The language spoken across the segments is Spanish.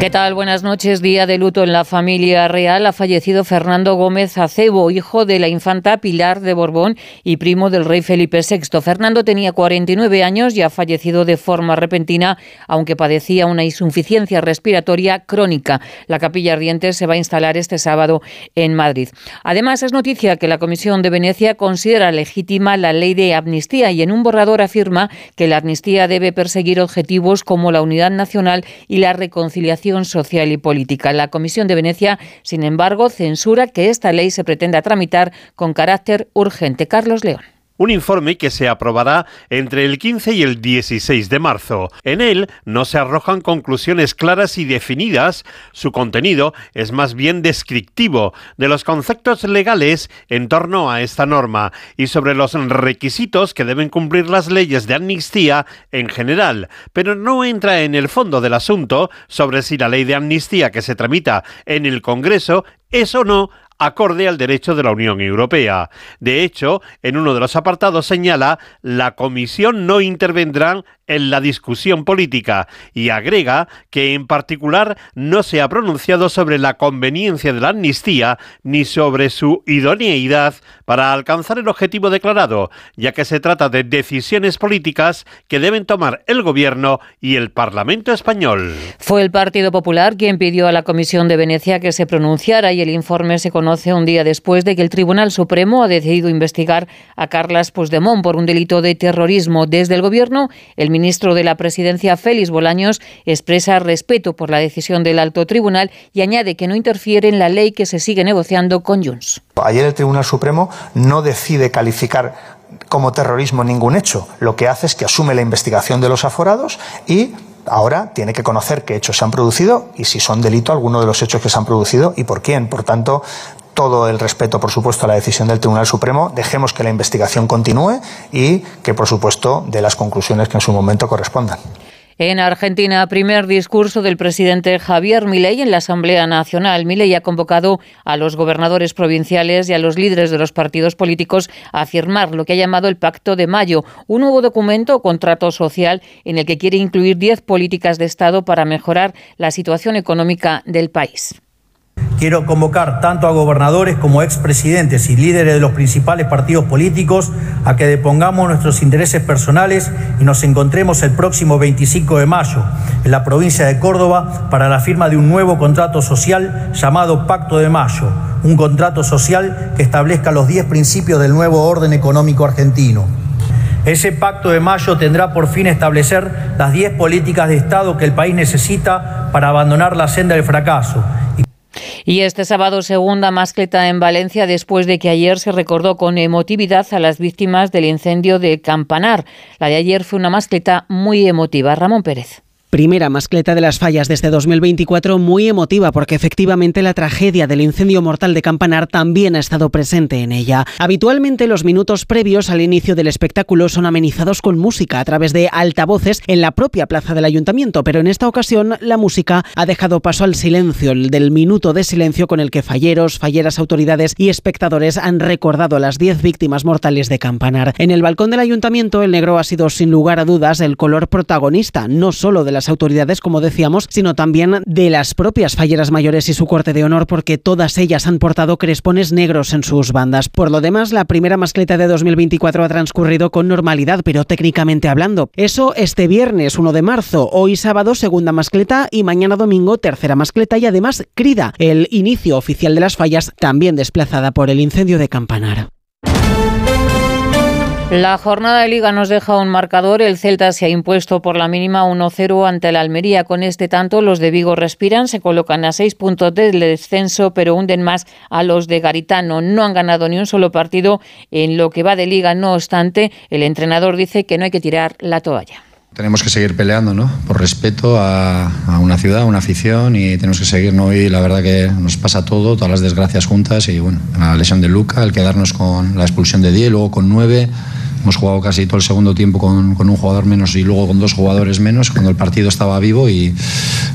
¿Qué tal? Buenas noches. Día de luto en la familia real. Ha fallecido Fernando Gómez Acebo, hijo de la infanta Pilar de Borbón y primo del rey Felipe VI. Fernando tenía 49 años y ha fallecido de forma repentina, aunque padecía una insuficiencia respiratoria crónica. La capilla ardiente se va a instalar este sábado en Madrid. Además, es noticia que la Comisión de Venecia considera legítima la ley de amnistía y en un borrador afirma que la amnistía debe perseguir objetivos como la unidad nacional y la reconciliación social y política. La Comisión de Venecia, sin embargo, censura que esta ley se pretenda tramitar con carácter urgente. Carlos León un informe que se aprobará entre el 15 y el 16 de marzo. En él no se arrojan conclusiones claras y definidas, su contenido es más bien descriptivo de los conceptos legales en torno a esta norma y sobre los requisitos que deben cumplir las leyes de amnistía en general, pero no entra en el fondo del asunto sobre si la ley de amnistía que se tramita en el Congreso es o no acorde al derecho de la Unión Europea. De hecho, en uno de los apartados señala la Comisión no intervendrá en la discusión política y agrega que en particular no se ha pronunciado sobre la conveniencia de la amnistía ni sobre su idoneidad para alcanzar el objetivo declarado, ya que se trata de decisiones políticas que deben tomar el Gobierno y el Parlamento español. Fue el Partido Popular quien pidió a la Comisión de Venecia que se pronunciara y el informe se conoce un día después de que el Tribunal Supremo ha decidido investigar a Carlas Puigdemont por un delito de terrorismo. Desde el Gobierno, el ministro de la Presidencia, Félix Bolaños, expresa respeto por la decisión del alto tribunal y añade que no interfiere en la ley que se sigue negociando con Junts. Ayer el Tribunal Supremo no decide calificar como terrorismo ningún hecho. Lo que hace es que asume la investigación de los aforados y ahora tiene que conocer qué hechos se han producido y si son delito alguno de los hechos que se han producido y por quién. Por tanto, todo el respeto, por supuesto, a la decisión del Tribunal Supremo. Dejemos que la investigación continúe y que, por supuesto, dé las conclusiones que en su momento correspondan. En Argentina, primer discurso del presidente Javier Milei en la Asamblea Nacional. Milei ha convocado a los gobernadores provinciales y a los líderes de los partidos políticos a firmar lo que ha llamado el Pacto de Mayo, un nuevo documento o contrato social en el que quiere incluir 10 políticas de Estado para mejorar la situación económica del país. Quiero convocar tanto a gobernadores como expresidentes y líderes de los principales partidos políticos a que depongamos nuestros intereses personales y nos encontremos el próximo 25 de mayo en la provincia de Córdoba para la firma de un nuevo contrato social llamado Pacto de Mayo, un contrato social que establezca los 10 principios del nuevo orden económico argentino. Ese pacto de mayo tendrá por fin establecer las 10 políticas de Estado que el país necesita para abandonar la senda del fracaso y este sábado segunda mascleta en Valencia después de que ayer se recordó con emotividad a las víctimas del incendio de Campanar. La de ayer fue una mascleta muy emotiva. Ramón Pérez. Primera mascleta de las fallas de este 2024 muy emotiva porque efectivamente la tragedia del incendio mortal de Campanar también ha estado presente en ella. Habitualmente los minutos previos al inicio del espectáculo son amenizados con música a través de altavoces en la propia plaza del ayuntamiento, pero en esta ocasión la música ha dejado paso al silencio, el del minuto de silencio con el que falleros, falleras, autoridades y espectadores han recordado a las 10 víctimas mortales de Campanar. En el balcón del ayuntamiento el negro ha sido sin lugar a dudas el color protagonista, no solo de la las autoridades, como decíamos, sino también de las propias falleras mayores y su corte de honor, porque todas ellas han portado crespones negros en sus bandas. Por lo demás, la primera mascleta de 2024 ha transcurrido con normalidad, pero técnicamente hablando. Eso este viernes 1 de marzo, hoy sábado segunda mascleta y mañana domingo tercera mascleta y además Crida, el inicio oficial de las fallas, también desplazada por el incendio de Campanar. La jornada de liga nos deja un marcador. El Celta se ha impuesto por la mínima 1-0 ante la Almería. Con este tanto, los de Vigo respiran, se colocan a seis puntos del descenso, pero hunden más a los de Garitano. No han ganado ni un solo partido en lo que va de liga. No obstante, el entrenador dice que no hay que tirar la toalla. Tenemos que seguir peleando, ¿no? Por respeto a, una ciudad, a una afición y tenemos que seguir, ¿no? Y la verdad que nos pasa todo, todas las desgracias juntas y bueno, la lesión de Luca, el quedarnos con la expulsión de Die, luego con nueve Hemos jugado casi todo el segundo tiempo con, un jugador menos y luego con dos jugadores menos cuando el partido estaba vivo y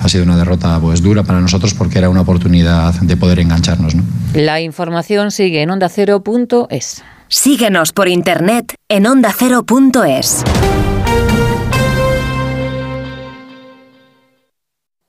ha sido una derrota pues dura para nosotros porque era una oportunidad de poder engancharnos. ¿no? La información sigue en ondacero.es. Síguenos por internet en ondacero.es.